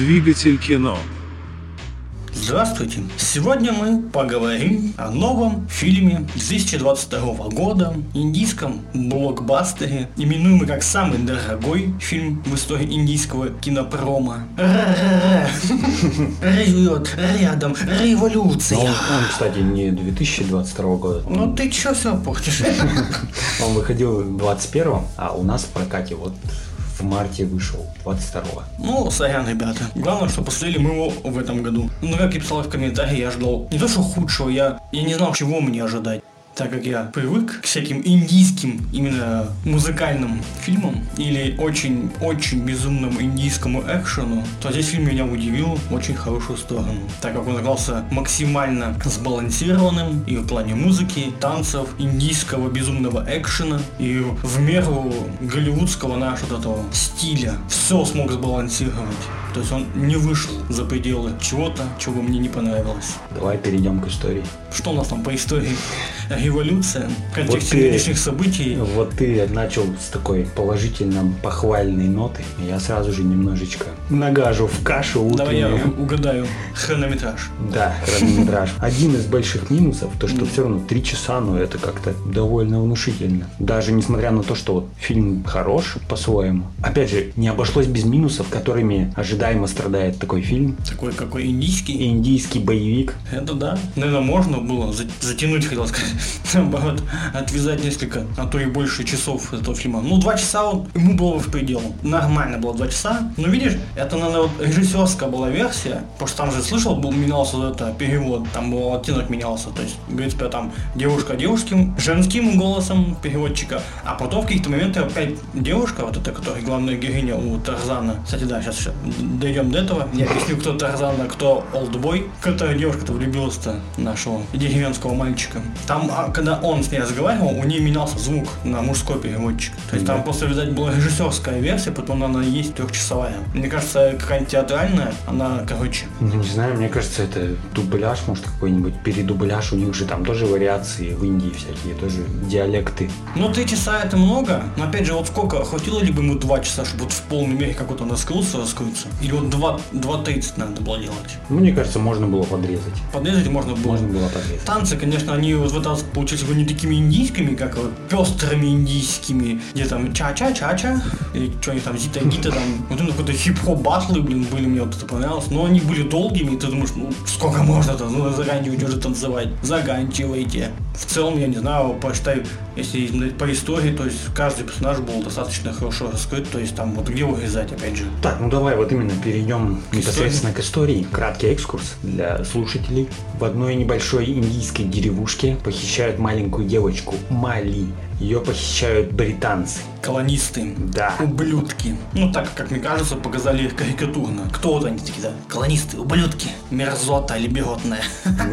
Двигатель кино. Здравствуйте! Сегодня мы поговорим о новом фильме 2022 года, индийском блокбастере, именуемый как самый дорогой фильм в истории индийского кинопрома. Ревет рядом революция. Он, он, кстати, не 2022 года. Ну ты чё все портишь? Он выходил 21 а у нас в прокате вот в марте вышел, 22-го. Ну, сорян, ребята. Главное, что посмотрели мы его в этом году. Ну, как я писал в комментарии, я ждал не то, что худшего, я, я не знал, чего мне ожидать так как я привык к всяким индийским, именно музыкальным фильмам или очень-очень безумному индийскому экшену, то здесь фильм меня удивил в очень хорошую сторону, так как он оказался максимально сбалансированным и в плане музыки, танцев, индийского безумного экшена, и в меру голливудского нашего этого стиля. Все смог сбалансировать. То есть он не вышел за пределы чего-то, чего мне не понравилось. Давай перейдем к истории. Что у нас там по истории? Революция в контексте вот нынешних событий. Вот ты начал с такой положительно похвальной ноты. Я сразу же немножечко нагажу в кашу утреннюю. Давай я угадаю. Хронометраж. Да, хронометраж. Один из больших минусов, то что все равно три часа, но это как-то довольно внушительно. Даже несмотря на то, что фильм хорош по-своему. Опять же, не обошлось без минусов, которыми ожидаемо страдает такой фильм. Такой какой индийский? Индийский боевик. Это да. Наверное, можно было затянуть, хотел сказать наоборот, отвязать несколько, а то и больше часов этого фильма. Ну, два часа он, ему было в пределу. Нормально было два часа. Но видишь, это, наверное, вот режиссерская была версия, потому что там же слышал, был, менялся это перевод, там был оттенок менялся. То есть, говорит, тебя там девушка девушким, женским голосом переводчика, а потом в каких-то моментах опять девушка, вот эта, которая главная героиня у Тарзана. Кстати, да, сейчас, дойдем до этого. Я объясню, кто Тарзан, а кто Олдбой. Которая девушка-то влюбилась-то нашего деревенского мальчика. Там а когда он с ней разговаривал, у нее менялся звук на мужской переводчик. То есть да. там просто, видать, была режиссерская версия, потом она есть трехчасовая. Мне кажется, какая-нибудь театральная, она, короче... Ну, не знаю, мне кажется, это дубляж, может, какой-нибудь передубляж. У них же там тоже вариации в Индии всякие, тоже диалекты. Ну, три часа это много, но опять же, вот сколько, хватило ли бы ему два часа, чтобы вот в полной мере как вот он раскрылся, раскрыться? Или вот два, два тридцать надо было делать? Ну, мне кажется, можно было подрезать. Подрезать можно было. Можно было подрезать. Танцы, конечно, они вот в этот получились бы не такими индийскими, как вот пестрыми индийскими, где там ча-ча-ча-ча, и что-нибудь там зита-гита, там, вот это какой-то хип-хоп батлы, блин, были, мне вот это понравилось, но они были долгими, и ты думаешь, ну, сколько можно-то, ну, заканчивайте уже танцевать, заканчивайте. В целом, я не знаю, посчитаю, если по истории, то есть каждый персонаж был достаточно хорошо раскрыт, то есть там вот где урезать, опять же. Так, ну давай вот именно перейдем к непосредственно истории. к истории. Краткий экскурс для слушателей. В одной небольшой индийской деревушке похищают маленькую девочку Мали ее похищают британцы. Колонисты. Да. Ублюдки. Ну, так, как мне кажется, показали их карикатурно. Кто вот они такие, да? Колонисты, ублюдки. Мерзота либеротная.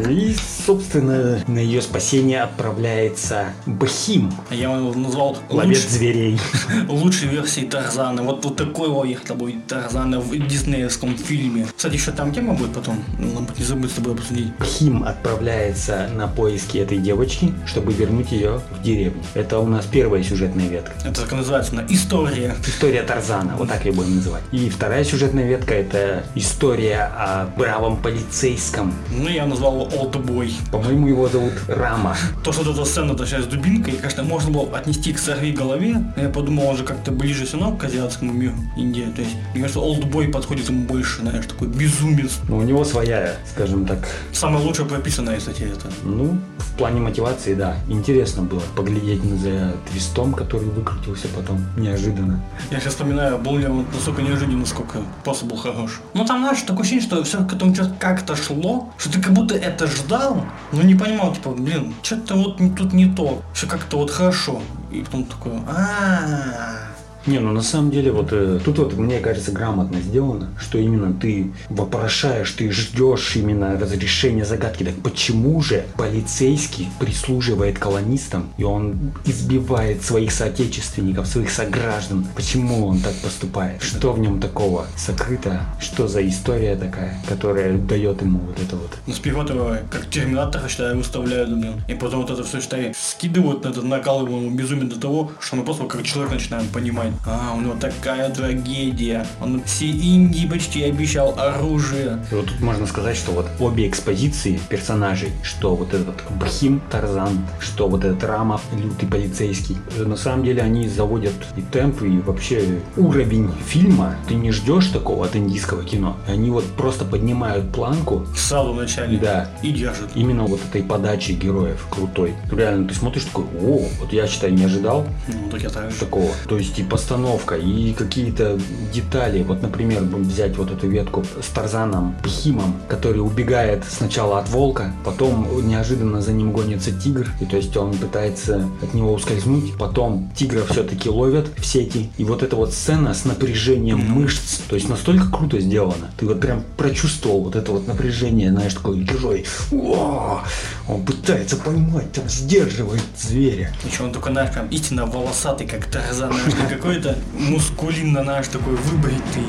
И, собственно, на ее спасение отправляется Бахим. Я его назвал... Ловец луч... зверей. Лучшей версии Тарзана. Вот, вот такой его их будет Тарзана в диснеевском фильме. Кстати, еще там тема будет потом. Надо не забыть с тобой обсудить. Бахим отправляется на поиски этой девочки, чтобы вернуть ее в деревню. Это у нас первая сюжетная ветка. Это так называется, на история. История Тарзана, вот так ее будем называть. И вторая сюжетная ветка это история о бравом полицейском. Ну, я назвал его Олдбой. По-моему, его зовут Рама. То, что эта сцена сейчас с дубинкой, конечно, можно было отнести к сорви голове. Но я подумал, он же как-то ближе все равно к азиатскому миру Индия. То есть, мне кажется, Олдбой подходит ему больше, знаешь, такой безумец. Ну, у него своя, скажем так. Самая лучшая прописанная, кстати, это. Ну, в плане мотивации, да. Интересно было поглядеть на за твистом, который выкрутился потом неожиданно. Я сейчас вспоминаю, был ли он настолько неожиданно, насколько просто был хорош. Ну там, знаешь, такое ощущение, что все к этому что-то как-то шло, что ты как будто это ждал, но не понимал, типа, блин, что-то вот тут не то, все как-то вот хорошо. И потом такое, а не, ну на самом деле вот э, тут вот мне кажется грамотно сделано, что именно ты вопрошаешь, ты ждешь именно разрешения загадки. Так почему же полицейский прислуживает колонистам и он избивает своих соотечественников, своих сограждан? Почему он так поступает? Что в нем такого сокрыто? Что за история такая, которая дает ему вот это вот? Ну, его, как терминатора, считай, выставляют, блин. И потом вот это все, считай, скидывают на этот накал ему безумие до того, что мы просто как человек начинаем понимать а, у него такая трагедия. Он все Индии почти обещал оружие. И вот тут можно сказать, что вот обе экспозиции персонажей, что вот этот Бхим Тарзан, что вот этот Рама, лютый полицейский, на самом деле они заводят и темп, и вообще уровень фильма. Ты не ждешь такого от индийского кино. Они вот просто поднимают планку. В начале. Да. И держат. Именно вот этой подачи героев крутой. Реально, ты смотришь такой, о, вот я считаю, не ожидал Ну, так я так же. такого. То есть и постановка, и какие-то детали. Вот, например, взять вот эту ветку с Тарзаном Пхимом, который убегает сначала от волка, потом неожиданно за ним гонится тигр, и то есть он пытается от него ускользнуть, потом тигра все-таки ловят в сети, и вот эта вот сцена с напряжением мышц, то есть настолько круто сделано. Ты вот прям прочувствовал вот это вот напряжение, знаешь, такой чужой. О, он пытается поймать, там сдерживает зверя. Еще он такой, знаешь, прям истинно волосатый, как Тарзан, знаешь, какой-то мускулинно, знаешь, такой выбритый.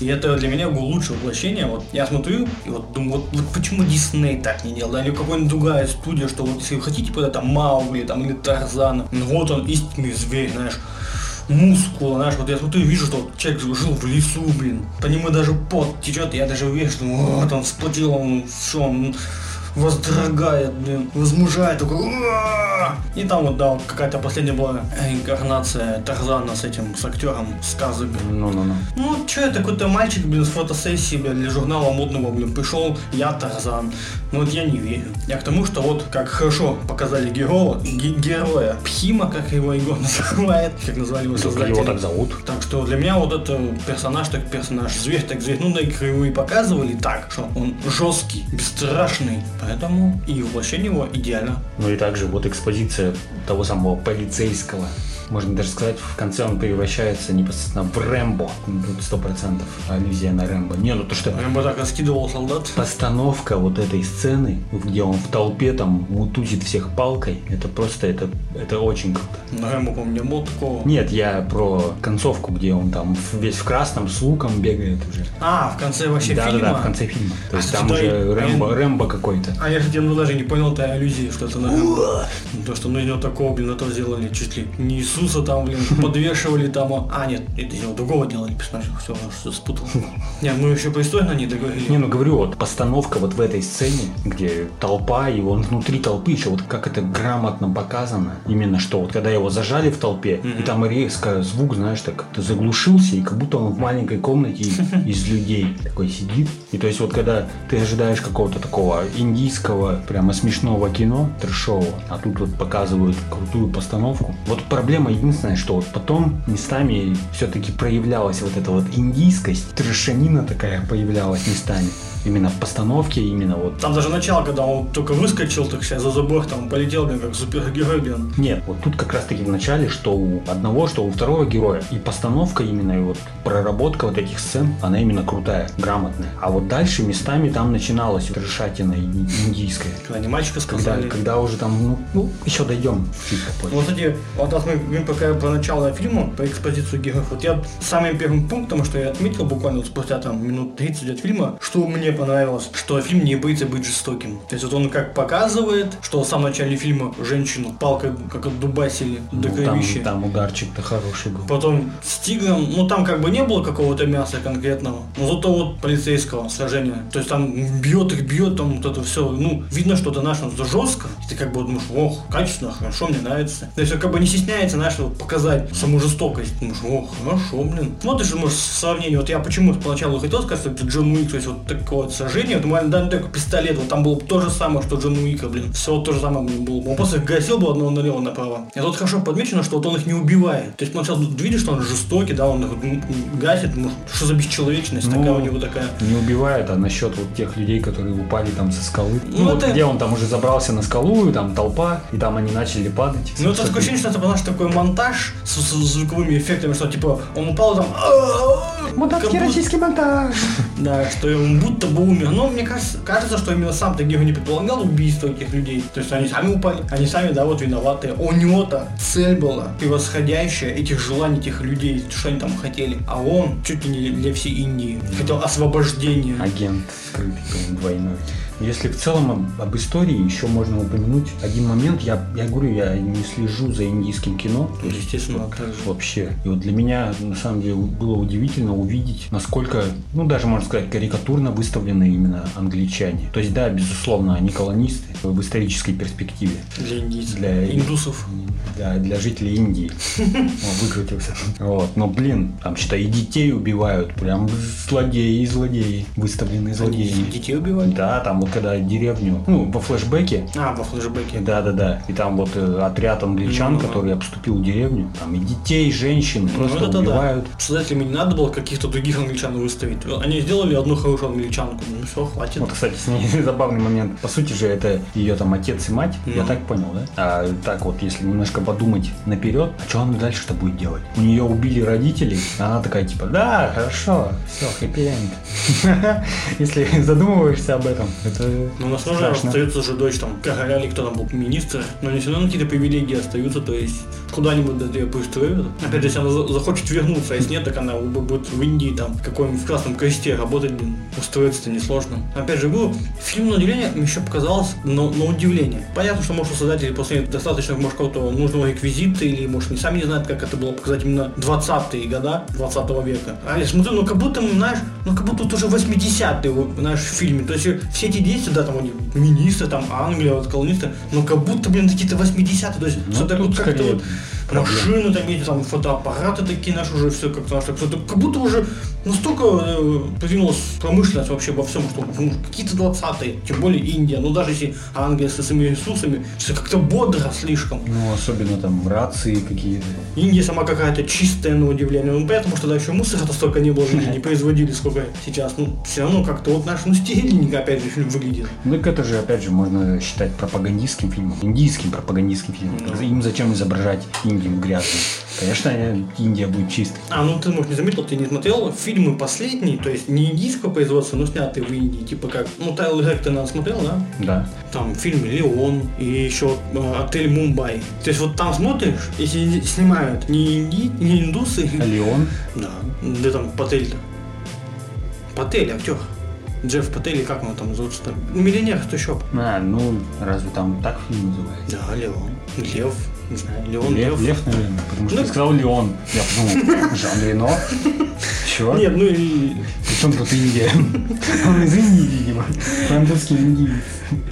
И это для меня было лучшее воплощение. Вот я смотрю и вот думаю, вот, вот почему Дисней так не делал, да, или какая-нибудь другая студия, что вот если вы хотите под это Маугли там или Тарзана, ну вот он истинный зверь, знаешь, мускула, знаешь, вот я смотрю и вижу, что вот человек жил в лесу, блин, по нему даже пот течет, я даже уверен, что вот он вспотел, он все, он воздрогает, блин, возмужает, такой! И там вот, да, вот какая-то последняя была инкарнация Тарзана с этим, с актером сказок. Ну-ну-ну. Ну, что это какой-то мальчик, блин, с фотосессии, блин, для журнала модного, блин, пришел, я Тарзан. Ну вот я не верю. Я к тому, что вот как хорошо показали героя, ге- героя Пхима, как его Егор называет, как назвали его создатели. его так зовут. Так что для меня вот это персонаж так персонаж, зверь так зверь. Ну да, и его и показывали так, что он жесткий, бесстрашный. Поэтому и воплощение его идеально. Ну и также вот экспозиция того самого полицейского. Можно даже сказать, в конце он превращается непосредственно в Рэмбо. Тут сто процентов аллюзия на Рэмбо. Не, ну то что бы так раскидывал солдат. постановка вот этой сцены, где он в толпе там мутузит всех палкой, это просто, это, это очень круто. На Рэмбо, по-моему, не было такого. Нет, я про концовку, где он там весь в красном с луком бегает уже. А, в конце вообще да, фильма? да, да, в конце фильма. То А, есть там уже и- Рэмбо, Рэмбо какой-то. А я, кстати, ну, даже не понял этой аллюзии, что это на Рэмбо. То, что из него такого, блин, это сделали чуть ли не Иисуса там, блин, подвешивали там. а- А, нет, это из него другого делали персонажа. Все, все спутал. Нет, мы еще по истории на ней договорили. Не, ну говорю, вот постановка вот в этой сцене, где толпа, и он внутри толпы еще вот как это грамотно показано. Именно что вот когда его зажали в толпе, и там резко звук, знаешь, так как-то заглушился, и как будто он в маленькой комнате из людей такой сидит. И то есть вот когда ты ожидаешь какого-то такого индийского, прямо смешного кино, трешового, а тут вот показывают крутую постановку. Вот проблема единственная, что вот потом местами все-таки проявлялась вот эта вот индийскость, трешанина такая появлялась местами. Именно в постановке, именно вот Там даже начало, когда он только выскочил, так сейчас за забор, там полетел, блин, как супергерой, блин. Нет, вот тут как раз таки в начале, что у одного, что у второго героя. И постановка именно, и вот проработка вот этих сцен, она именно крутая, грамотная. А вот дальше местами там начиналась вот решатина ин- индийская. Когда они мальчика Когда, сказали. когда уже там, ну, ну, еще дойдем чуть попозже. Вот эти, вот раз мы говорим пока про начало фильма, по экспозицию героев, вот я самым первым пунктом, что я отметил буквально вот спустя там минут 30 от фильма, что мне понравилось, что фильм не боится быть жестоким. То есть вот он как показывает, что в самом начале фильма женщину палкой как отдубасили до Ну, там, там ударчик-то хороший был. Потом с тигром, ну там как бы не было какого-то мяса конкретного, но зато вот полицейского сражения. То есть там бьет их, бьет, там вот это все, ну, видно, что это наш жестко. И ты как бы думаешь, ох, качественно, хорошо, мне нравится. То есть как бы не стесняется, вот показать саму жестокость. Думаешь, ох, хорошо, блин. Смотришь, может, сравнение, вот я почему поначалу хотел сказать, что это Джон Уик, то есть вот такое вот сражение, вот буквально да, такой пистолет, вот там было бы то же самое, что Джон Уика, блин. Все то же самое было. бы. Он просто гасил бы одного налево направо. И тут хорошо подмечено, что вот он их не убивает. То есть поначалу ты видишь, что он жестокий, да, он их м, гасит, ну, что за бесчеловечность Ну, такая у него такая. Не убивает, а насчет вот тех людей, которые упали там со скалы. Ну, Ну, вот это- где он там уже забрался на скалу, и там толпа, и там они начали падать. Ну, это такое ощущение, что это был наш такой монтаж с, с звуковыми эффектами, что типа он упал там. как будто- монтаж. Да, что он будто бы умер. Но мне кажется, кажется, что именно сам Тагиру не предполагал убийство этих людей. То есть они сами упали, они сами, да, вот виноваты. У него-то цель была превосходящая этих желаний этих людей, что они там хотели. А он чуть ли не для всей Индии хотел освобождения. Агент двойной. Если в целом об, об истории еще можно упомянуть один момент. Я, я говорю, я не слежу за индийским кино. Ну, Естественно, так же. Вообще. И вот для меня, на самом деле, было удивительно увидеть, насколько, ну, даже, можно сказать, карикатурно выставлены именно англичане. То есть, да, безусловно, они колонисты в исторической перспективе. Для индийцев. Для Индусов. для, для жителей Индии. О, выкрутился. Вот. Но, блин, там что-то и детей убивают. Прям злодеи и злодеи. Выставленные злодеи. Детей убивали? Да, там вот когда деревню, ну, во флешбеке, А, во флешбеке. да, да, да. И там вот э, отряд англичан, Ну, который обступил деревню, там и детей, и женщин просто ну, это да. убивают. Создателям не надо было каких-то других англичан выставить. Они сделали одну хорошую англичанку. Ну все, хватит. Вот, кстати, с ней забавный момент. По сути же, это ее там отец и мать, я Ну. так понял, да? А так вот, если немножко подумать наперед, а что она дальше-то будет делать? У нее убили родителей, а она такая типа, да, хорошо, все, хэппи-энд. Если задумываешься об этом, это Но у нас тоже остается же дочь там короля или кто там был, министр, но не все равно какие-то привилегии остаются, то есть куда-нибудь да, ее пристроят. Опять же, если она за- захочет вернуться, а если нет, так она бу- будет в Индии там в каком-нибудь в Красном Кресте работать, блин, устроиться-то несложно. Опять же, был фильм мне еще показалось, но на удивление. Понятно, что может у создателей после достаточно, может, какого-то нужного реквизита, или может, не сами не знают, как это было показать именно 20-е года 20 века. А я смотрю, ну как будто, знаешь, ну как будто уже 80-е, вот, знаешь, в фильме. То есть э, все эти действия, да, там они министры, там Англия, вот, колонисты, но как будто, блин, какие-то 80-е, то есть Ну, что-то тут вот как-то вот машины там ездят, там фотоаппараты такие наши уже все как-то что-то как будто уже настолько э, продвинулась промышленность вообще во всем, что ну, какие-то 20-е, тем более Индия, ну даже если Англия со своими ресурсами, все как-то бодро слишком. Ну, особенно там рации какие-то. Индия сама какая-то чистая на удивление. Ну, поэтому что тогда еще мусора столько не было, не производили, сколько сейчас. Ну, все равно как-то вот наш, ну, стильненько, опять же, фильм выглядит. Ну, так это же, опять же, можно считать пропагандистским фильмом. Индийским пропагандистским фильмом. Ну. Им зачем изображать Индию грязной? Конечно, Индия будет чистой. А, ну ты, может, не заметил, ты не смотрел фильмы последние, то есть не индийского производства, но снятые в Индии, типа как, ну, Тайлер Рек ты, наверное, смотрел, да? Да. Там фильм «Леон» и еще э, «Отель Мумбай». То есть вот там смотришь, если снимают не, инди, не индусы, А Леон? да, где там Патель-то? Патель, актер. Джефф Патель, как он там зовут-то? Миллионер, что еще? А, ну, разве там так фильм называется? Да, Леон. Лев, не знаю, Леон, Лев, Лев. Лев, наверное, потому что Ну, ты сказал Леон. Я подумал, Жан Рено? Чего? Нет, ну и Причем тут Индия? Он из Индии, видимо. Французский индиец.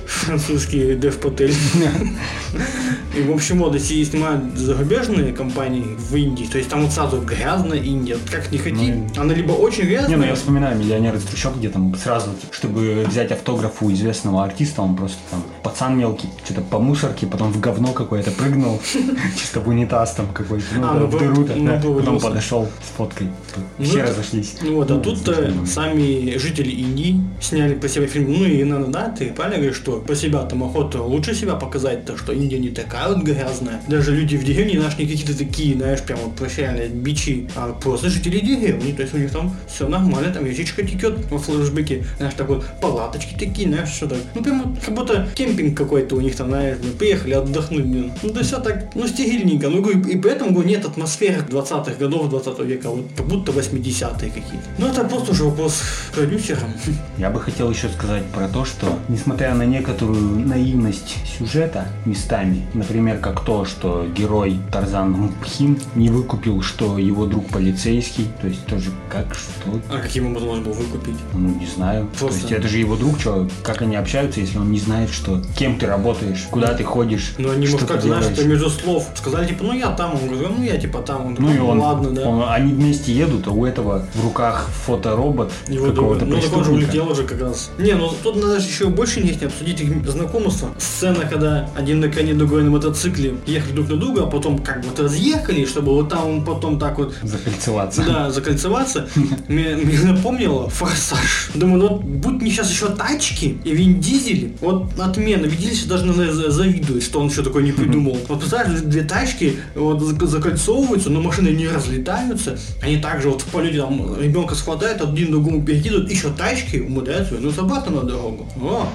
французский Дев Патель. И в общем, вот, если снимают зарубежные компании в Индии, то есть там вот сразу грязная Индия, как не хоти, Ну, она либо очень Не, ну грязная, я вспоминаю миллионер из трущоб, где там сразу, чтобы взять автограф у известного артиста, он просто там пацан мелкий, что-то по мусорке, потом в говно какое-то прыгнул, чисто в унитаз там какой-то, ну, А, ну, в дыру ну, потом подошел с фоткой, Ну, все разошлись. Ну вот, а тут э, сами жители Индии сняли по себе фильм. Ну и надо, да, ты правильно говоришь, что по себя там охота лучше себя показать, то что Индия не такая вот грязная. Даже люди в деревне наши не какие-то такие, знаешь, прям вот прощальные бичи, а просто жители деревни. То есть у них там все нормально, там язычка текет во флешбеке, знаешь, так вот палаточки такие, знаешь, что так. Ну прям вот как будто кемпинг какой-то у них там, знаешь, блин, приехали отдохнуть, блин. Ну да все так, ну стильненько. Ну говорю, и поэтому нет атмосферы 20-х годов 20 века, вот как будто 80-е какие-то. Ну это просто уже вопрос к продюсерам. Я бы хотел еще сказать про то, что несмотря на некоторую наивность сюжета местами, например, как то, что герой Тарзан Мпхим не выкупил, что его друг полицейский, то есть тоже как, что, А каким образом можно было выкупить? ну не знаю. То Просто- есть это же его друг, что, как они общаются, если он не знает, что кем ты работаешь, куда ты ходишь, Ну они, может, как, знаешь, это между слов. Сказали, типа, ну я там, он говорит, ну я типа там. Он Ну и он, ладно, да. он- они вместе едут, а у этого в руках фоторобот какого-то. Ну так он же улетел уже как раз. Не, ну тут надо еще больше не обсудить их знакомство. Сцена, когда один на коне, другой на мотоцикле ехали друг на друга, а потом как вот разъехали, чтобы вот там потом так вот Закольцеваться. Да, закольцеваться. Мне, напомнило форсаж. Думаю, ну вот будь не сейчас еще тачки и Вин Дизель, вот отмена. Виделись, даже наверное, за- завидует, что он еще такое не придумал. Вот представляешь, две тачки вот зак- закольцовываются, но машины не разлетаются. Они также вот в полете там ребенка схватают, один другому перекидывают, еще тачки умудряются вернуться обратно на дорогу. О,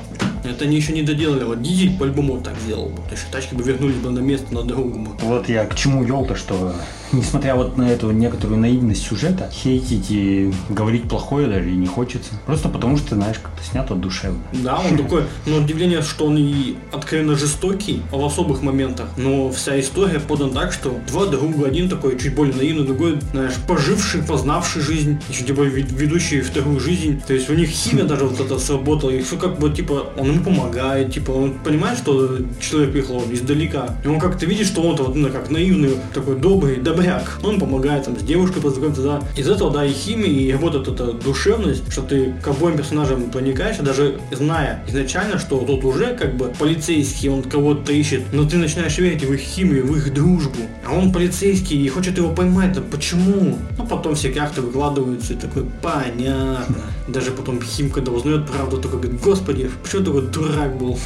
Это они еще не доделали. Вот Дизель по-любому так сделал бы. То есть тачки бы вернулись бы на место на дорогу бы. Вот я к чему вел-то, что несмотря вот на эту некоторую наивность сюжета, хейтить и говорить плохое даже и не хочется. Просто потому что, знаешь, как-то снято душевно. Да, он такой, но удивление, что он и откровенно жестокий а в особых моментах, но вся история подана так, что два друга, один такой чуть более наивный, другой, знаешь, поживший, познавший жизнь, еще типа ведущий вторую жизнь. То есть у них химия даже вот это сработала, и все как бы типа он ему помогает, типа он понимает, что человек приехал издалека, и он как-то видит, что он вот ну, как наивный, такой добрый, добряк. Он помогает там с девушкой познакомиться, да. Из этого, да, и химия, и работает эта душевность, что ты к обоим персонажам проникаешь, даже зная изначально, что тут уже как бы полицейский, он кого-то ищет, но ты начинаешь верить в их химию, в их дружбу. А он полицейский и хочет его поймать, да почему? Ну, потом все карты выкладываются, и такой, понятно. Даже потом Хим, когда узнает правду, только говорит, господи, почему такой дурак был?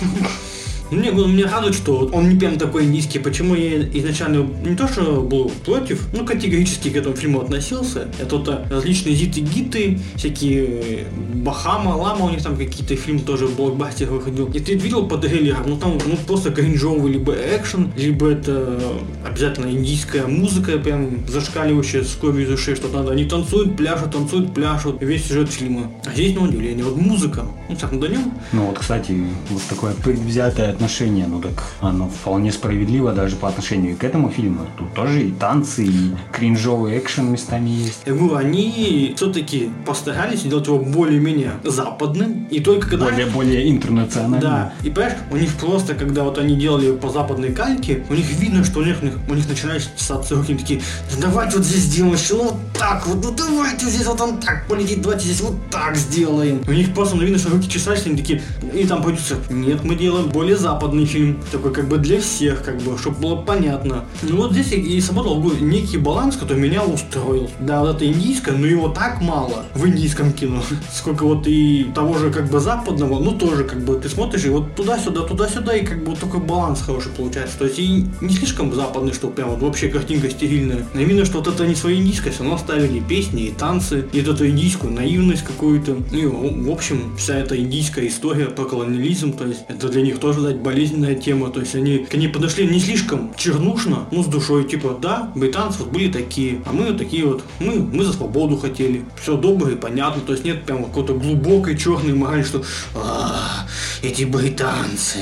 Мне, мне радует, что он не прям такой низкий. Почему я изначально не то, что был против, ну, категорически к этому фильму относился. Это вот различные зиты-гиты, всякие Бахама, Лама, у них там какие-то фильмы тоже в блокбастерах выходил. И ты видел по трейлерам, ну там ну, просто кринжовый либо экшен, либо это обязательно индийская музыка, прям зашкаливающая с кровью из ушей, что надо. Они танцуют, пляшут, танцуют, пляшут. Весь сюжет фильма. А здесь, на удивление, вот музыка. Ну, так, ну, нем. Ну, вот, кстати, вот такое предвзятое отношение, ну так оно вполне справедливо даже по отношению к этому фильму. Тут тоже и танцы, и кринжовый экшен местами есть. Я говорю, они все-таки постарались сделать его более-менее западным, и только когда... Более-более интернациональным. Да, и понимаешь, у них просто, когда вот они делали по западной кальке, у них видно, что у них, у них начинаются руки, такие, давайте вот здесь сделаем ну вот так вот, ну давайте здесь вот он так полетит, давайте здесь вот так сделаем. У них просто ну, видно, что руки чесались, они такие, и там продюсер, нет, мы делаем более западный западный фильм, такой как бы для всех, как бы, чтобы было понятно. Ну вот здесь и, сработал некий баланс, который меня устроил. Да, вот это индийское, но его так мало в индийском кино. Сколько вот и того же как бы западного, ну тоже как бы ты смотришь и вот туда-сюда, туда-сюда, и как бы вот такой баланс хороший получается. То есть и не слишком западный, что прям вот вообще картинка стерильная. Но именно, что вот это не свое индийское, все равно ставили песни и танцы, и вот эту индийскую наивность какую-то. И в общем, вся эта индийская история про колониализм, то есть это для них тоже болезненная тема, то есть они к ней подошли не слишком чернушно, ну с душой, типа, да, британцы вот были такие, а мы вот такие вот, мы, мы за свободу хотели, все доброе и понятно, то есть нет прям какой-то глубокой черной морали, что «А, эти британцы,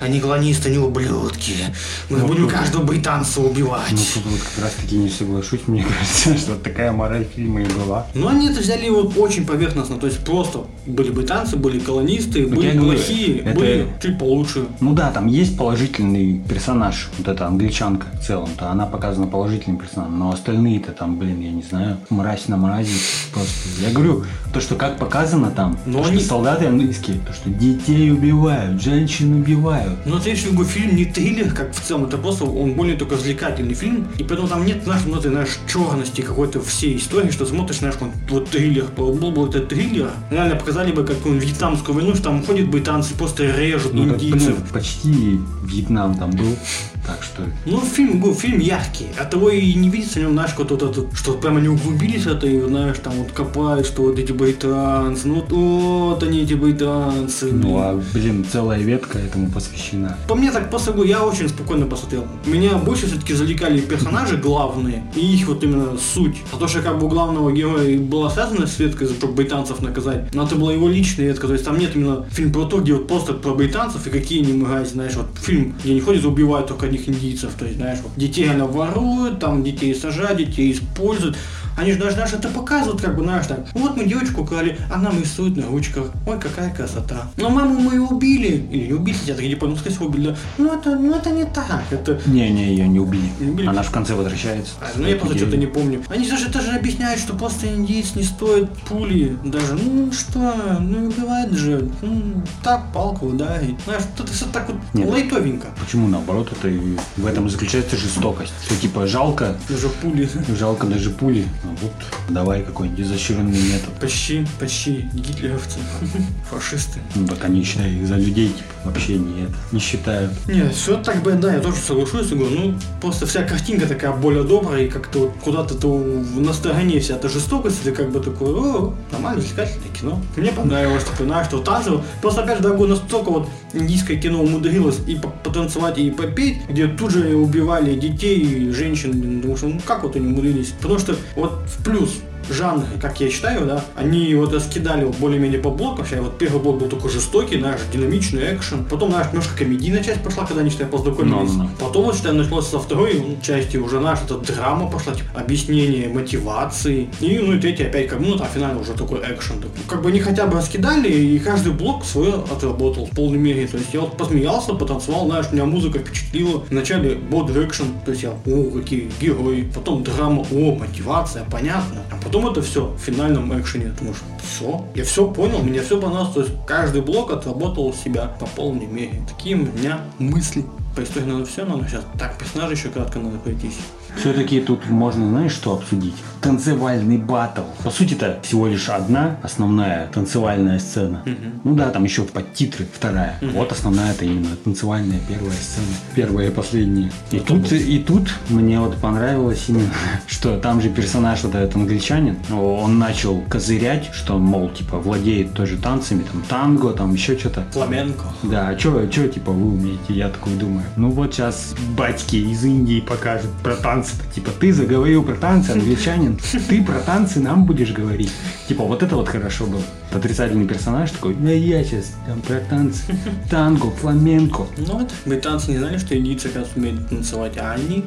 они глонисты, они ублюдки, мы ну, будем каждого британца убивать. Ну тут вот как раз таки не соглашусь, мне кажется, что такая мораль фильма и была. Ну они это взяли вот очень поверхностно, то есть просто были британцы, были колонисты, ну, были плохие, это... были чуть получше. Ну да, там есть положительный персонаж, вот эта англичанка в целом-то, она показана положительным персонажем, но остальные-то там, блин, я не знаю, мразь на мрази просто. Я говорю, то, что как показано там, но то, они... что солдаты английские, то, что детей убивают, женщин убивают. Но это еще фильм не триллер, как в целом, это просто он более только развлекательный фильм, и поэтому там нет, знаешь, ну, знаешь, черности какой-то всей истории, что смотришь, знаешь, вот триллер, был бы это триллер, реально показали бы какую-нибудь вьетнамскую войну, что там ходят британцы, просто режут ну, индийцев. Так, блин, почти Вьетнам там был. Так что... Ну, фильм был, фильм яркий. От того и не видится в нем, знаешь, вот это, что прямо не углубились это, и, знаешь, там вот копают, что вот эти британцы, ну вот они эти британцы. Ну, а, блин, целая ветка этому посвящена. По мне так посмотрю, я очень спокойно посмотрел. Меня больше все-таки завлекали персонажи главные, и их вот именно суть. А то, что как бы у главного героя была связана с веткой, чтобы британцев наказать, но это была его личная ветка, то есть там нет именно фильм про то, где вот просто про британцев и какие они мрази, знаешь, вот фильм, где они ходят, убивают только одних этих индийцев. То есть, знаешь, вот, детей она ворует, там детей сажают, детей используют. Они же даже, даже это показывают, как бы, знаешь, так. Вот мы девочку украли, она рисует на ручках. Ой, какая красота. Но маму мы ее убили. Или не убили, я так не понял, сказать, убили. Ну это, ну это не так. Это... Не-не, ее не убили. не убили. Она в конце возвращается. А, ну я просто что-то не помню. Они даже даже объясняют, что просто индейец не стоит пули. Даже, ну что, ну убивает же. Ну, так, палку ударить. Знаешь, это все так вот Нет. лайтовенько. Почему наоборот? Это в этом заключается жестокость. Что типа жалко. Даже пули. Жалко даже пули. Вот давай какой-нибудь изощренный метод. Почти, почти гитлеровцы, фашисты. Ну так они считают их за людей, типа, вообще не это, не считают. Нет, все так бы, да, я тоже соглашусь, говорю, ну, просто вся картинка такая более добрая, и как-то вот куда-то то на стороне вся эта жестокость, ты как бы такой, о, нормально, развлекательное кино. Мне понравилось, такое, знаешь, что танцы, просто опять же, дорогой, настолько вот индийское кино умудрилось и потанцевать, и попеть, где тут же убивали детей, женщин, потому что, ну, как вот они умудрились? Потому что вот в плюс жанры, как я считаю, да, они вот раскидали вот более-менее по блокам. Сейчас вот первый блок был такой жестокий, наш динамичный экшен. Потом, наш немножко комедийная часть пошла, когда они, считай, познакомились. No, no, no. Потом, вот, считай, началось со второй части уже наша эта драма пошла, типа, объяснение мотивации. И, ну, и третий опять, как, ну, там, финально уже такой экшен. Такой. Как бы они хотя бы раскидали, и каждый блок свое отработал в полной мере. То есть я вот посмеялся, потанцевал, знаешь, меня музыка впечатлила. Вначале бодрый экшен, то есть я, о, какие герои. Потом драма, о, мотивация, понятно. А потом это все в финальном экшене. Потому что все, я все понял, мне все понравилось. То есть каждый блок отработал себя по полной мере. Такие у меня мысли. По истории надо все, надо сейчас. Так, персонажи еще кратко надо пройтись. Все-таки тут можно, знаешь, что обсудить? Танцевальный батл. По сути это всего лишь одна основная танцевальная сцена. Ну да, там еще подтитры вторая. Вот основная это именно танцевальная первая сцена. Первая и последняя. И тут, и тут мне вот понравилось именно, что там же персонаж вот этот англичанин, он начал козырять, что он, мол, типа, владеет тоже танцами, там, танго, там, еще что-то. Фламенко. Да, а что, типа, вы умеете? Я такой думаю. Ну вот сейчас батьки из Индии покажут про танцы. Типа, ты заговорил про танцы, англичанин, ты про танцы нам будешь говорить. Типа, вот это вот хорошо было. Отрицательный персонаж такой, да я сейчас там про танцы, танго, фламенко. Ну вот, британцы не знали, что индийцы как умеют танцевать, а они...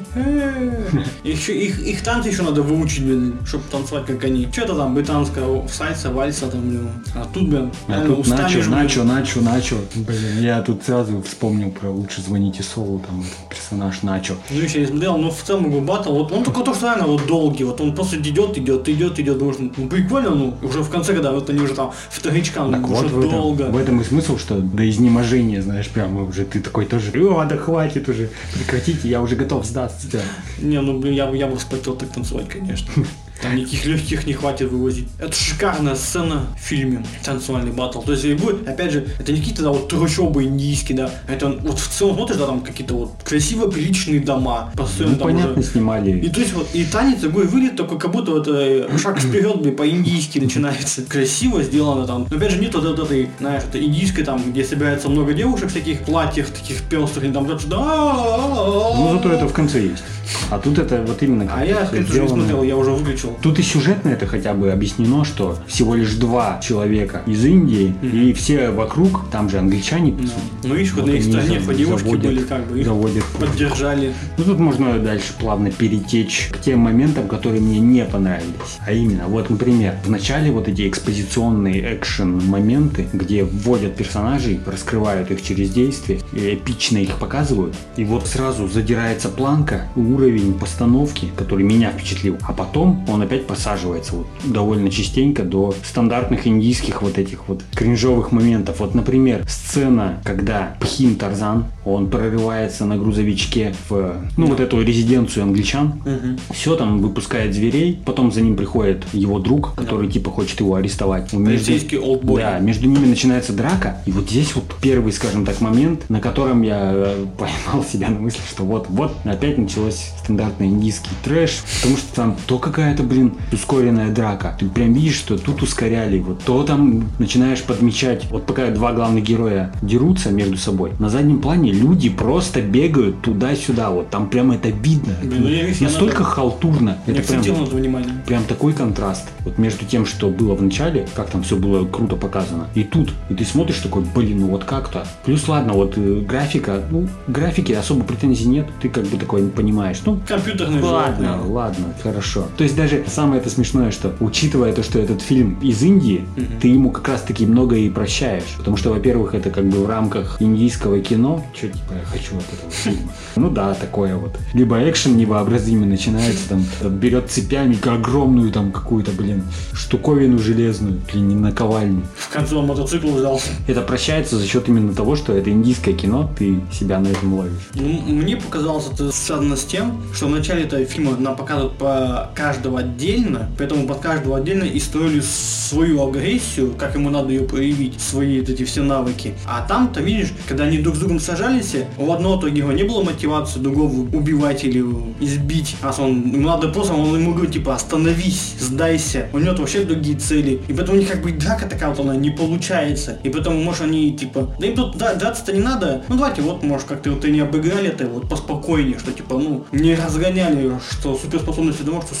Еще их, их танцы еще надо выучить, блин, чтобы танцевать как они. Что-то там британская сальса, вальса там, блин. А тут, блин, а тут начо, начо, начо, начо. Блин, я тут сразу вспомнил про «Лучше звоните Солу», там персонаж Начо. Ну еще не смотрел, но в целом его батл, вот он только то, что реально вот долгий, вот он просто идет, идет, идет, идет, думаешь, ну прикольно, ну уже в конце, когда вот они уже там вторичкам, так уже вот в долго. Этом, в этом и смысл, что до изнеможения, знаешь, прямо уже ты такой тоже, о, да хватит уже, прекратите, я уже готов сдаться. Да. Не, ну блин, я, я бы спотел так танцевать, конечно. Там никаких легких не хватит вывозить. Это шикарная сцена в фильме танцевальный батл. То есть, будет, опять же, это не какие-то да, вот трущобы индийские, да. Это вот в целом смотришь, да, там какие-то вот красиво приличные дома. Постоянно ну, там понятно, уже... снимали. И то есть вот и танец такой выглядит такой, как будто вот э, шаг вперед по-индийски начинается. Красиво сделано там. Но опять же нет вот этой, знаешь, это индийской там, где собирается много девушек в таких платьях, таких пестрых, и там да. Ну зато это в конце есть. А тут это вот именно А я, конечно, не смотрел, я уже выключил. Тут и сюжетно это хотя бы объяснено, что всего лишь два человека из Индии, mm-hmm. и все вокруг, там же англичане, по Ну, видишь, вот на их стороне по девушки заводят, были как бы, их заводят. поддержали. Ну, тут можно дальше плавно перетечь к тем моментам, которые мне не понравились. А именно, вот, например, в начале вот эти экспозиционные экшен-моменты, где вводят персонажей, раскрывают их через действие, и эпично их показывают, и вот сразу задирается планка, уровень постановки, который меня впечатлил, а потом он опять посаживается вот довольно частенько до стандартных индийских вот этих вот кринжовых моментов. Вот, например, сцена, когда Пхин Тарзан, он прорывается на грузовичке в, ну, вот эту резиденцию англичан, Мгм. все там выпускает зверей, потом за ним приходит его друг, который типа хочет его арестовать. Между- олдбой. да, между ними начинается драка, и вот здесь вот первый, скажем так, момент, на котором я э, поймал себя на мысли, что вот, вот опять началось стандартный индийский трэш, потому что там то какая-то, блин, ускоренная драка. Ты прям видишь, что тут ускоряли, вот то там начинаешь подмечать, вот пока два главных героя дерутся между собой, на заднем плане люди просто бегают туда-сюда, вот там прям это видно. Блин, ну я я Настолько на- халтурно. Не Это прям на это внимание. прям такой контраст. Вот между тем, что было в начале, как там все было круто показано, и тут. И ты смотришь такой, блин, ну вот как-то. Плюс, ладно, вот э, графика, ну, графики особо претензий нет, ты как бы такой понимаешь. Ну, Компьютерный Ладно, ладно, хорошо. То есть даже самое это смешное, что учитывая то, что этот фильм из Индии, Мгм. ты ему как раз таки много и прощаешь. Потому что, во-первых, это как бы в рамках индийского кино. Че, типа, я хочу от этого фильма. Ну да, такое вот. Либо экшен невообразимый начинается, там, берет цепями огромную там какую-то, блин, штуковину железную, блин, не наковальню. В конце он мотоцикл взял. Это прощается за счет именно того, что это индийское кино, ты себя на этом ловишь. Ну, мне показалось это связано с тем, что в начале этого фильма нам показывают по каждого отдельно, поэтому под каждого отдельно и строили свою агрессию, как ему надо ее проявить, свои вот эти все навыки. А там-то, видишь, когда они друг с другом сажались, у одного то героя не было мотивации другого убивать или избить, а он, ему надо просто, он ему говорит, типа, остановись, сдайся. У него вообще другие цели. И поэтому у них как бы драка такая вот она не получается. И поэтому, может, они, типа, да им тут да, драться-то не надо. Ну, давайте вот, может, как-то вот и не обыграли это вот поспокойнее, что, типа, ну, не разгоняли, что суперспособности одного, что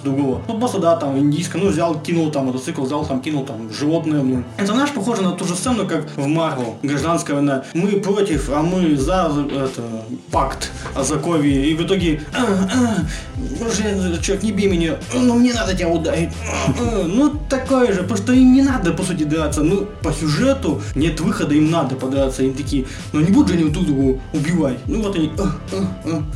суперспособности другого. Ну, просто, да, там, индийская, ну, взял, кинул там мотоцикл, взял, там, кинул там животное, блин. Это, знаешь, похоже на ту же сцену, как в Марвел, гражданская война. Мы против, а мы за это, пакт о закове. И в итоге, а, а, уже, человек, не бей меня, ну, мне надо тебя ударить. А. Ну, такое же, потому что им не надо, по сути, драться. Ну, по сюжету нет выхода, им надо подраться. Им такие, ну, не будут же они друг друга убивать. Ну, вот они.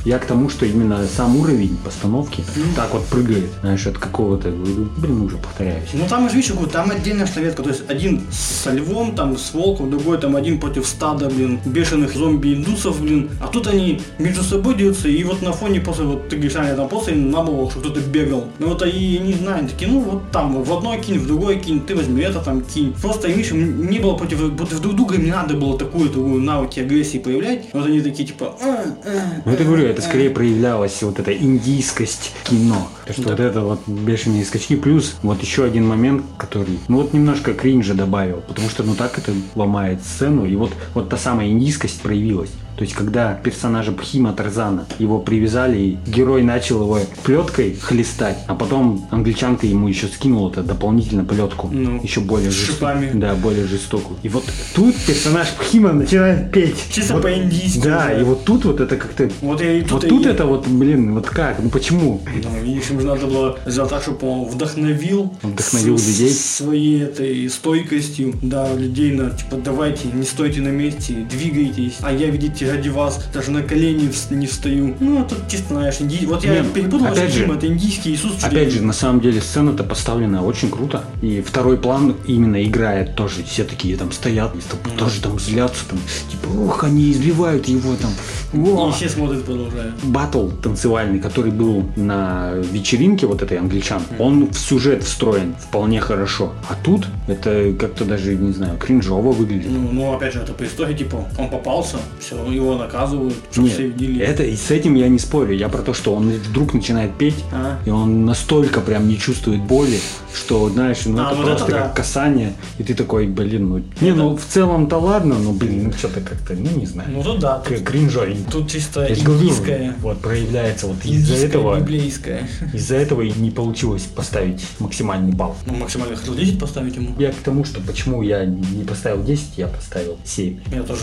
Я к тому, что именно сам уровень постановки так вот прыгает, знаешь, от какого-то, блин, уже повторяюсь. Ну там же, видишь, там отдельная шаветка, то есть один со львом, там с волком, другой там один против стада, блин, бешеных зомби-индусов, блин. А тут они между собой дерутся, и вот на фоне после, вот ты говоришь, а, там после на было, что кто-то бегал. Ну вот и не знаю, такие, ну вот там в одной кинь, в другой кинь, ты возьми это там кинь. Просто, видишь, не было против, против друг друга, им не надо было такую такую навыки агрессии проявлять. Вот они такие типа. А, а, ну это говорю, это скорее проявлялась вот эта индийскость кино. То, что да. вот это вот бешеные скачки. Плюс вот еще один момент, который, ну вот немножко кринжа добавил, потому что ну так это ломает сцену. И вот, вот та самая индийскость проявилась. То есть, когда персонажа Пхима Тарзана, его привязали, и герой начал его плеткой хлестать, а потом англичанка ему еще скинула это дополнительно плетку. Ну, еще более жестокую. Да, более жестокую. И вот тут персонаж Пхима начинает петь. Чисто вот, по-индийски. Да, и вот тут вот это как-то... Вот, и тут, вот тут и... это вот, блин, вот как, ну почему? Ну, видишь, ему надо было сделать так, чтобы он вдохновил. Вдохновил с, людей. Своей этой стойкостью, да, людей на, типа, давайте, не стойте на месте, двигайтесь. А я, видите, видите, ради вас даже на колени не встаю. Ну, это чисто, знаешь, инди... вот я перепутал опять же, это индийский Иисус. Опять же, на самом деле сцена-то поставлена очень круто. И второй план именно играет тоже. Все такие там стоят, mm. тоже там злятся, там, типа, ух, они избивают его там. О! И все смотрят, продолжают. Батл танцевальный, который был на вечеринке вот этой англичан, mm. он в сюжет встроен вполне хорошо. А тут это как-то даже, не знаю, кринжово выглядит. Ну, ну опять же, это по истории, типа, он попался, все, его наказывают, Нет, все видели. Это и с этим я не спорю. Я про то, что он вдруг начинает петь, а? и он настолько прям не чувствует боли, что, знаешь, ну а, это вот просто это как да. касание, и ты такой, блин, ну, не, это... ну в целом-то ладно, но, блин, ну что-то как-то, ну не знаю. Ну тут да. Тут, кринжой. Тут чисто индийское. Вот, проявляется вот из-за этого. библейское. Из-за этого и не получилось поставить максимальный балл. Ну, максимально хотел 10 поставить ему. Я к тому, что почему я не поставил 10, я поставил 7. Я тоже.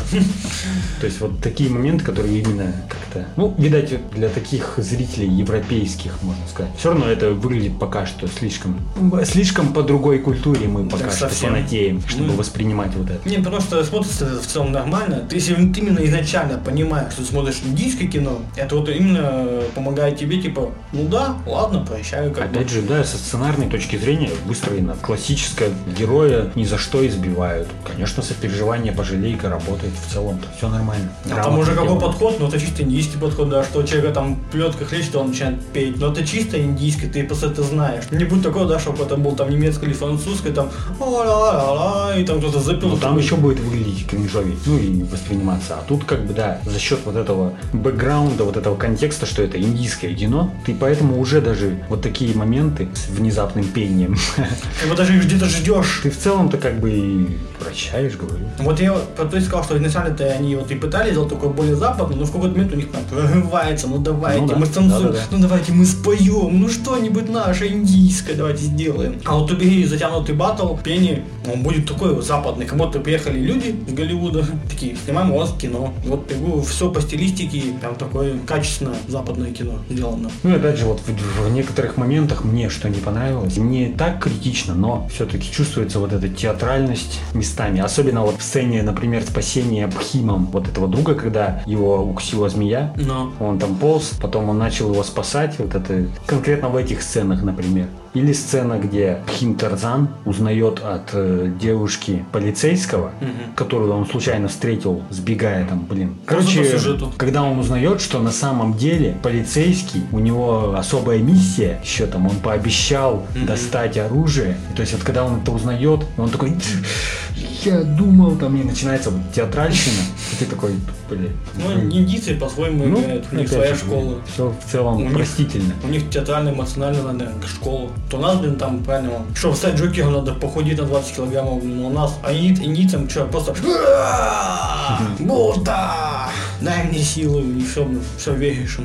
То есть вот такие моменты, которые именно как-то, ну, видать, для таких зрителей европейских, можно сказать. Все равно это выглядит пока что слишком, слишком по другой культуре мы пока так что совсем. фанатеем, чтобы ну, воспринимать вот это. Не, просто смотрится это в целом нормально. Ты если ты именно изначально понимаешь, что смотришь индийское кино, это вот именно помогает тебе, типа, ну да, ладно, прощаю. Как Опять бы. же, да, со сценарной точки зрения выстроено. Классическое героя ни за что избивают. Конечно, сопереживание пожалейка работает в целом, все нормально. А там уже какой подход, но это чисто индийский подход, да, что человека там плетка хлещет, он начинает петь. Но это чисто индийский, ты просто это знаешь. Не будь такого, да, чтобы это был там немецкий или французский, там и там кто-то запил. Ну там еще будет выглядеть кринжовей, ну и восприниматься. А тут как бы, да, за счет вот этого бэкграунда, вот этого контекста, что это индийское кино, ты поэтому уже даже вот такие моменты с внезапным пением. Ты его даже где-то ждешь. Ты в целом-то как бы и прощаешь, говорю. Вот я про то сказал, что изначально-то они вот и пытались сделать такой более западный, но в какой-то момент у них там прорывается, ну давайте, ну, да. мы станцуем, да, да, да. ну давайте мы споем, ну что-нибудь наше индийское давайте сделаем. А вот убери затянутый батл, пение, он будет такой вот западный, как будто приехали люди из Голливуда, такие, снимаем у вас кино. Вот все по стилистике, прям такое качественное западное кино сделано. Ну и опять же, вот в, в некоторых моментах мне что не понравилось, не так критично, но все-таки чувствуется вот эта театральность местами, особенно вот в сцене, например, спасения Пхимом вот этого друга, когда его укусила змея, но. он там полз, потом он начал его спасать, вот это конкретно в этих сценах, например. Или сцена, где Хим Тарзан узнает от э, девушки полицейского, Мгм. которую он случайно встретил, сбегая там, блин. Короче, когда он узнает, что на самом деле полицейский, у него особая миссия, еще там он пообещал Мгм. достать оружие. И то есть вот когда он это узнает, он такой, я думал, там и начинается вот театральщина, и ты такой, блин. Ну, индийцы по-своему играют, у них своя школа. Все в целом У них- простительно. У них театрально-эмоциональная школа. То у нас, блин, там, правильно, чтобы стать Джокером, надо похудеть на 20 килограммов, блин, у нас, а ини- индийцам что, просто Будда! Дай мне силы, и все, все веришь.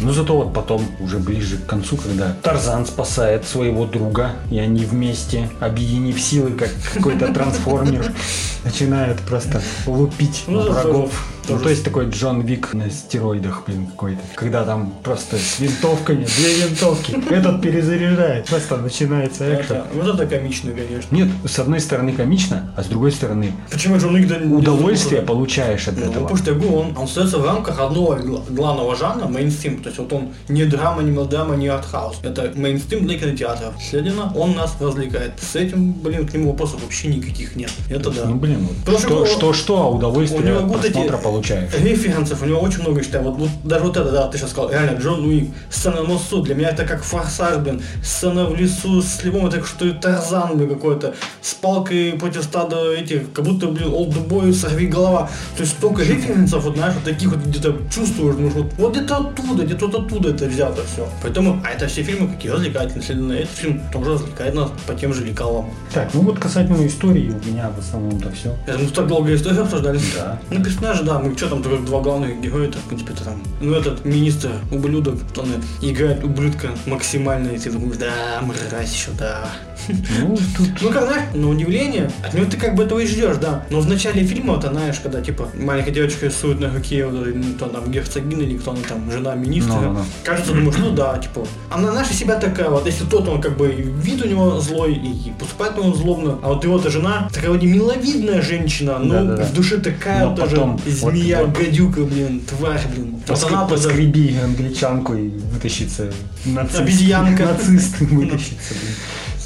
Но зато вот потом, уже ближе к концу, когда Тарзан спасает своего друга, и они вместе, объединив силы, как какой-то трансформер, начинают просто лупить Ну, врагов. Ну, то есть такой Джон Вик на стероидах, блин, какой-то. Когда там просто с винтовками, две винтовки, этот перезаряжает, просто начинается экшен. Вот это комично, конечно. Нет, с одной стороны комично, а с другой стороны Почему Джон не- удовольствие получаешь от Ну, этого. потому что я говорю, он, остается в рамках одного гла- главного жанра, мейнстрим. То есть вот он не драма, не мелодрама, не артхаус. Это мейнстрим для кинотеатров. Следовательно, он нас развлекает. С этим, блин, к нему вопросов вообще никаких нет. Это да. Ну блин, вот Потому что, что что, а у удовольствие него от вот просмотра получаешь. Референсов у него очень много, считаю. Вот, вот даже вот это, да, ты сейчас сказал, реально, Джон Уик, сцена на носу, для меня это как форсаж, блин, сцена в лесу с львом, это что и Тарзан, блин, какой-то, с палкой против стада этих, как будто, блин, олдбой, сорви голова. То есть столько референсов, вот, знаешь, вот таких вот где-то чувствуешь, ну, вот, вот где-то оттуда, где-то вот оттуда это взято все. Поэтому, а это все фильмы какие развлекательные, следовательно, этот фильм тоже развлекает нас по тем же лекалам. Так, ну вот касательно истории у меня в основном-то все. Это мы так долго историю обсуждали. Да. Ну, персонажи, да, мы что там, только два главных героя, это, в принципе, это там, ну, этот министр, ублюдок, он играет ублюдка максимально, и ты думаешь, да, мразь еще, да. Ну, тут Ну, как, знаешь, на удивление, от него ты как бы этого и ждешь, да. Но в начале фильма, вот, знаешь, когда, типа, маленькая девочка рисует на руке, вот, ну, то там герцогина или кто она там, жена министра, Ну-ну-ну. кажется, думаешь, ну да, типа, она наша себя такая, вот, если тот, он как бы, вид у него злой, и поступает он злобно, а вот его-то жена, такая вроде миловидная женщина, но Да-да-да. в душе такая Но тоже потом вот- змея, вот- гадюка, блин, тварь, блин. Вот она поскреби англичанку и вытащится нацист. Обезьянка. Нацист вытащится, блин.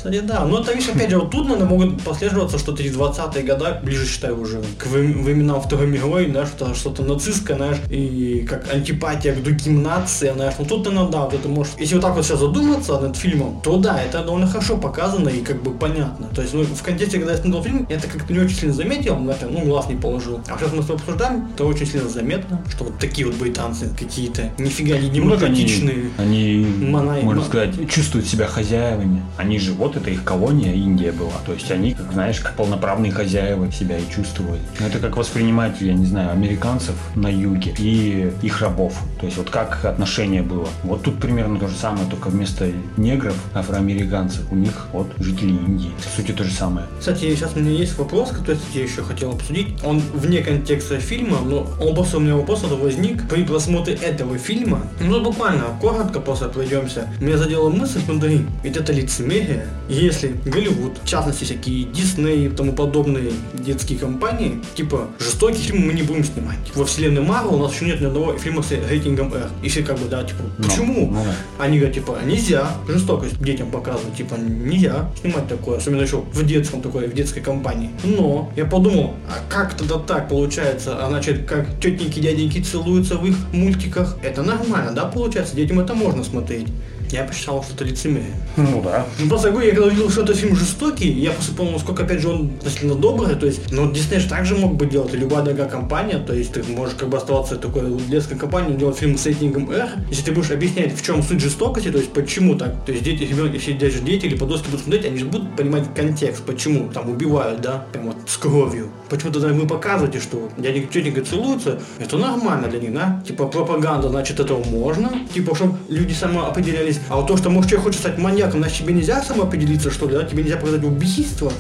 Да. Но это, видишь, опять же, вот тут, наверное, могут последоваться что-то из 20-е года, ближе, считаю, уже к вре- временам Второй мировой, знаешь, что что-то нацистское, знаешь, и как антипатия к другим нациям, знаешь. Ну тут, наверное, да, вот это может... Если вот так вот сейчас задуматься над фильмом, то да, это довольно хорошо показано и как бы понятно. То есть, ну, в контексте, когда я смотрел фильм, я это как-то не очень сильно заметил, на это, ну, глаз не положил. А сейчас мы с тобой обсуждаем, то очень сильно заметно, что вот такие вот британцы какие-то нифига не Ну, они, демократичные. они Мана- можно сказать, чувствуют себя хозяевами. Они же, вот это их колония, Индия была. То есть они, как знаешь, как полноправные хозяева себя и чувствовали. Ну, Это как воспринимать, я не знаю, американцев на юге и их рабов. То есть вот как отношение было. Вот тут примерно то же самое, только вместо негров, афроамериканцев, у них вот жители Индии. По сути, то же самое. Кстати, сейчас у меня есть вопрос, который я еще хотел обсудить. Он вне контекста фильма, но он просто у меня вопрос этот возник при просмотре этого фильма. Ну, буквально, коротко просто пройдемся. Меня задела мысль, смотри, ведь это лицемерие. Если Голливуд, в частности, всякие Дисней и тому подобные детские компании, типа, жестокие фильмы мы не будем снимать. Во вселенной Марвел у нас еще нет ни одного фильма с рейтингом R. И все как бы, да, типа, Ну, почему? ну да. Они говорят, типа, нельзя жестокость детям показывать, типа, нельзя снимать такое, особенно еще в детском такой, в детской компании. Но я подумал, а как тогда так получается? А значит, как тетеньки, дяденьки целуются в их мультиках, это нормально, да, получается? Детям это можно смотреть. Я посчитал, что это лицемерие. Ну да. Ну, просто говорю, я когда увидел, что это фильм жестокий, я просто понял, насколько, опять же, он относительно добрый, то есть, ну, Дисней же также мог бы делать, и любая другая компания, то есть, ты можешь как бы оставаться такой детской компанией, делать фильм с рейтингом R, если ты будешь объяснять, в чем суть жестокости, то есть, почему так, то есть, дети, ребенок, если даже дети или подростки будут смотреть, они же будут понимать контекст, почему там убивают, да, прям вот с кровью. Почему тогда вы показываете, что дяденька, тетенька целуются, это нормально для них, да? Типа пропаганда, значит, этого можно, типа, чтобы люди самоопределялись. А вот то, что, может, человек хочет стать маньяком, значит, тебе нельзя самоопределиться, что ли, да? Тебе нельзя показать убийство.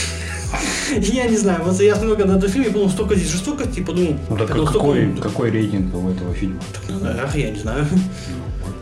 Я не знаю, вот я смотрел когда этот фильм, я подумал, столько здесь жестокости, и подумал, Ну так подумал, столько- какой, какой рейтинг у этого фильма? Эх, я не знаю.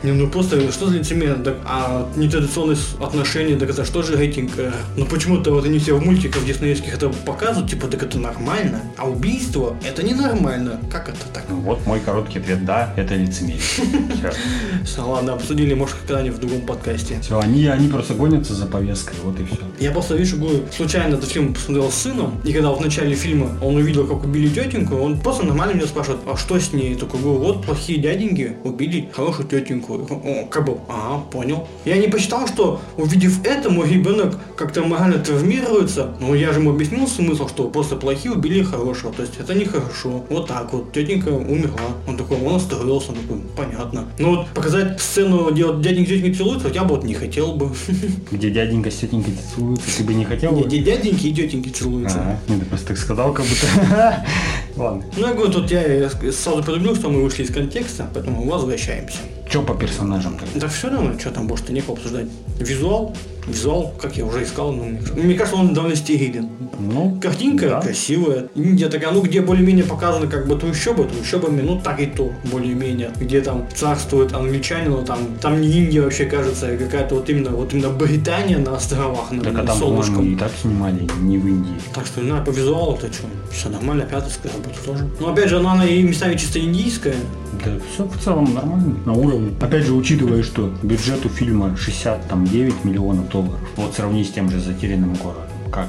Не, ну просто что за лицемерие? Так, а нетрадиционные с- отношения, так это что же рейтинг? э? Ну почему-то вот они все в мультиках диснеевских это показывают, типа, так это нормально, а убийство это ненормально. Как это так? Ну, Вот мой короткий ответ, да, это лицемерие. Всё, ладно, обсудили, может, когда-нибудь в другом подкасте. Все, они, они просто гонятся за повесткой, вот и все. Я просто, видишь, говорю, случайно этот фильм посмотрел с сыном, и когда в начале фильма он увидел, как убили тетеньку, он просто нормально меня спрашивает, а что с ней? Такой говорю, вот плохие дяденьки убили хорошую тетеньку. О, как бы, ага, понял. Я не посчитал, что увидев это, мой ребенок как-то морально травмируется. Но я же ему объяснил смысл, что просто плохие убили хорошего. То есть это нехорошо. Вот так вот, тетенька умерла. Он такой, он остроился, он такой, понятно. Ну вот показать сцену, где вот дяденька тетенька целуются, я бы вот не хотел бы. Где дяденька с тетенькой целуются, ты бы не хотел? Бы? где дяденьки и тетеньки целуются. Ага, ну, ты просто так сказал, как будто... Ладно. Ну, я говорю, тут я сразу предупредил, что мы вышли из контекста, поэтому возвращаемся. Че по персонажам тогда? Да все равно, что там больше-то некого обсуждать. Визуал, визуал, как я уже искал, ну, мне, кажется, он довольно стерилен. Ну, Картинка да. красивая. Индия такая, ну, где более-менее показаны как бы трущобы, трущобами, ну, так и то, более-менее. Где там царствует англичанин, но там, там не Индия вообще, кажется, а какая-то вот именно, вот именно Британия на островах, на Так а там, солнышком. по-моему, и так снимали, не в Индии. Так что, ну, по визуалу-то что, все нормально, операторская работа тоже. Но опять же, она, она и местами чисто индийская. Да, все в целом нормально, на уровне. Опять же, учитывая, что бюджет у фильма 69 миллионов долларов, вот сравни с тем же «Затерянным городом». Как?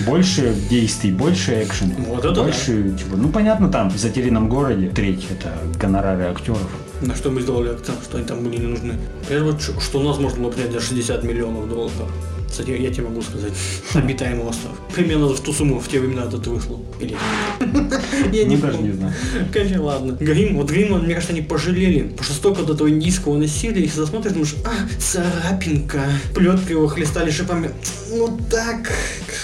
Больше действий, больше экшена. Вот это больше, типа, ну понятно, там в «Затерянном городе» треть это гонорары актеров. На что мы сделали акцент, что они там были не нужны. Понимаешь, вот что у нас можно было принять за 60 миллионов долларов. Кстати, я тебе могу сказать. Обитаемый остров. Примерно в ту сумму в те времена это вышло. Или Я Ну, даже не знаю. Конечно, ладно. Грим, вот Грим, мне кажется, они пожалели. Потому что столько вот этого индийского насилия, если засмотришь, думаешь, а, царапинка. Плетка его хлестали шипами. Ну так,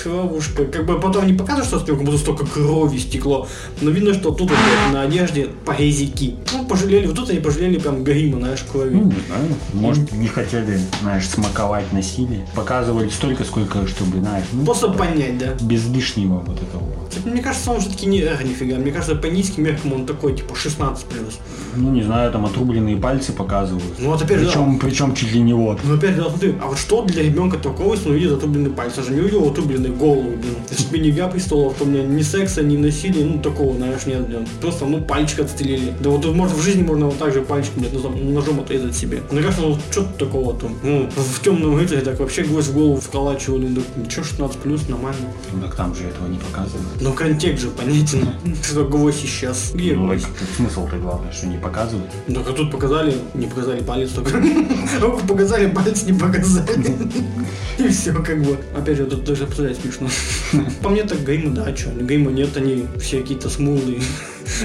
кровушка. Как бы потом не показывают, что с него как будто столько крови стекло. Но видно, что тут вот на одежде порезики. Ну, пожалели, вот тут они пожалели прям Грима, знаешь, крови. Ну, не знаю. Может, не хотели, знаешь, смаковать насилие. Показывали столько, сколько, чтобы, знаешь, ну, Просто понять, да. без лишнего вот этого. Кстати, Мне кажется, он все-таки не R нифига. Мне кажется, по низким меркам он такой, типа, 16 плюс. Ну, не знаю, там отрубленные пальцы показывают. Ну, вот опять же, да. Причем, причем чуть ли не вот. Ну опять, да, смотри, а вот что для ребенка такого, если он видит отрубленный палец? Я же не увидел отрубленные головы, блин. Если бы не «Игра престолов», то у меня ни секса, ни насилия, ну такого, знаешь, нет, блин. Просто, ну, пальчик отстрелили. Да вот, может, в жизни можно вот так же пальчиком, блядь, ножом, ножом отрезать себе. Мне кажется, ну, что-то такого там. Ну, в темном рыцаре так вообще гвоздь в голову вколачивали, да, ничего, 16 плюс, нормально. Ну, так там же этого не показывают. Но контекст же понятен, что гвоздь сейчас. Где Ну, гвоздь? так смысл-то главное, что не показывают. Ну, а тут показали, не показали палец только. Руку показали, палец не показали. И все, как бы. Опять же, тут даже обсуждать смешно. По мне так грима, да, что, грима нет, они все какие-то смуглые.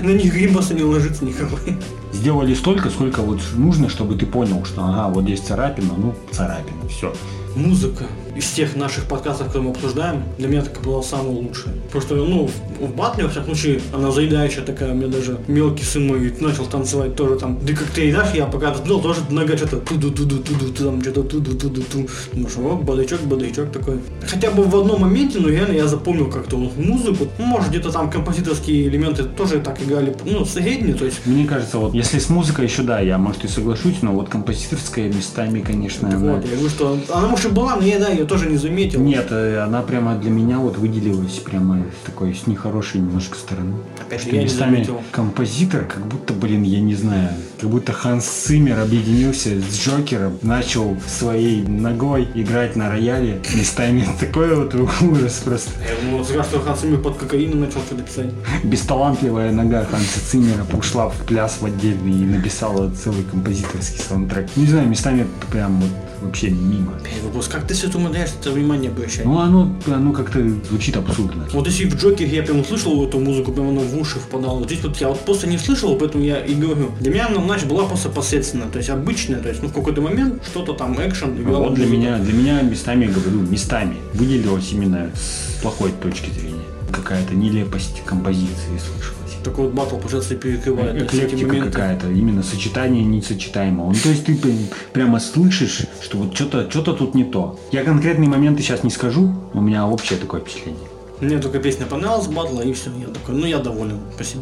На них грим просто не ложится никакой. Сделали столько, сколько вот нужно, чтобы ты понял, что ага, вот здесь царапина, ну, царапина, все. Музыка из тех наших подкастов, которые мы обсуждаем, для меня так была самая лучшая. Просто, ну, в, в батле, во всяком случае, она заедающая такая, у меня даже мелкий сын мой начал танцевать тоже там. Да как ты едашь, я пока смотрел, тоже нога что-то туду туду туду там что-то туду туду ту. Думаешь, о, бодрячок, бодрячок такой. Хотя бы в одном моменте, но реально я запомнил как-то вот музыку. Ну, может, где-то там композиторские элементы тоже так играли, ну, средние, то есть Мне кажется, вот если с музыкой еще да, я может и соглашусь, но вот композиторская местами, конечно, так она... вот, я говорю, что она может и была, но я, да, ее тоже не заметил. Нет, э, она прямо для меня вот выделилась прямо такой с нехорошей немножко стороны. Опять Что я не местами заметил. композитор, как будто, блин, я не знаю, как будто Ханс Циммер объединился с Джокером, начал своей ногой играть на рояле. Местами такой вот ужас просто. Я думал, что Ханс Циммер под кокаином начал что-то писать. Бесталантливая нога Ханса Циммера ушла в пляс в отдельный и написала целый композиторский саундтрек. Не знаю, местами прям вот вообще мимо. Опять вопрос, как ты все это умудряешься это внимание обращать? Ну, оно, оно как-то звучит абсурдно. Вот если в Джокере я прям услышал эту музыку, прям она в уши впадала. Вот здесь вот я вот просто не слышал, поэтому я и говорю. Для меня она, значит, была просто посредственная, то есть обычная, то есть, ну, в какой-то момент что-то там экшен играл. Вот для меня, для меня местами, говорю, местами выделилось именно с плохой точки зрения. Какая-то нелепость композиции слышалась. Такой вот батл, получается, перекрывает Эклектика моменты. какая-то, именно сочетание несочетаемого. Ну, то есть ты прям- прямо слышишь, что вот что-то что тут не то. Я конкретные моменты сейчас не скажу, у меня общее такое впечатление. Мне только песня понравилась, батла, и все. Я такой, ну, я доволен по себе.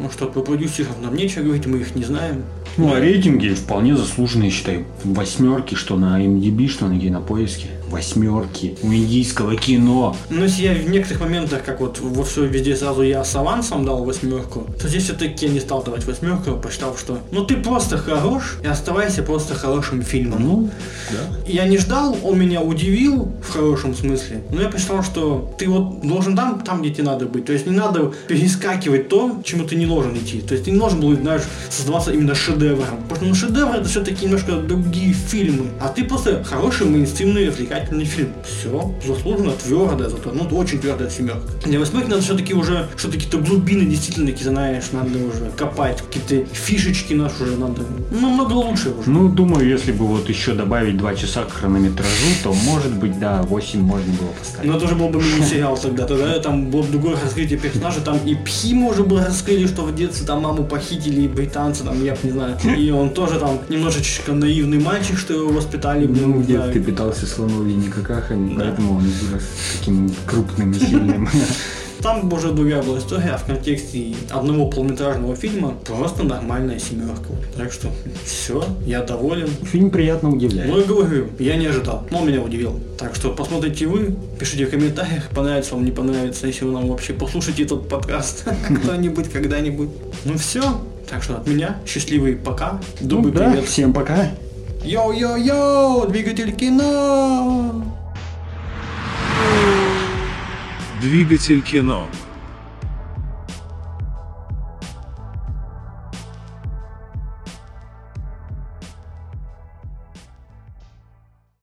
Ну что, про продюсеров нам нечего говорить, мы их не знаем. Ну, а рейтинги вполне заслуженные, считаю. Восьмерки, что на MDB, что на кинопоиске. Восьмерки. У индийского кино. Но если я в некоторых моментах, как вот во все везде сразу я с авансом дал восьмерку, то здесь все-таки я не стал давать восьмерку, посчитал, что ну ты просто хорош и оставайся просто хорошим фильмом. Ну, да. Я не ждал, он меня удивил в хорошем смысле, но я посчитал, что ты вот должен там, там, где тебе надо быть. То есть не надо перескакивать то, чему ты не должен идти. То есть ты не должен был, знаешь, создаваться именно шедевром. Потому что ну, шедевр это все-таки немножко другие фильмы. А ты просто хороший мейнстримный развлекательный фильм. Все, заслуженно, твердая зато. Ну, очень твердая семерка. Для восьмерки надо все-таки уже что-то какие-то глубины действительно, какие знаешь, надо уже копать. Какие-то фишечки наши уже надо. Ну, много лучше уже. Ну, думаю, если бы вот еще добавить два часа к хронометражу, то может быть, да, 8 можно было поставить. Но это уже был бы мини-сериал тогда. Тогда там было бы другое раскрытие персонажа. Там и Пхима уже бы раскрыли, что в детстве там маму похитили, и британцы, там, я не знаю. И он тоже там немножечко наивный мальчик, что его воспитали. Ну, где ты питался слоновьими какахами, поэтому он вырос таким крупным и сильным. Там уже другая была история, а в контексте одного полнометражного фильма просто нормальная семерка. Так что все, я доволен. Фильм приятно удивляет. Ну и говорю, я не ожидал, но он меня удивил. Так что посмотрите вы, пишите в комментариях, понравится вам, не понравится, если вы нам вообще послушаете этот подкаст кто-нибудь, когда-нибудь. Ну все, так что от меня счастливый пока, Ну добрый да, привет. всем пока. Йоу-йоу-йоу, двигатель кино! Двигатель кино.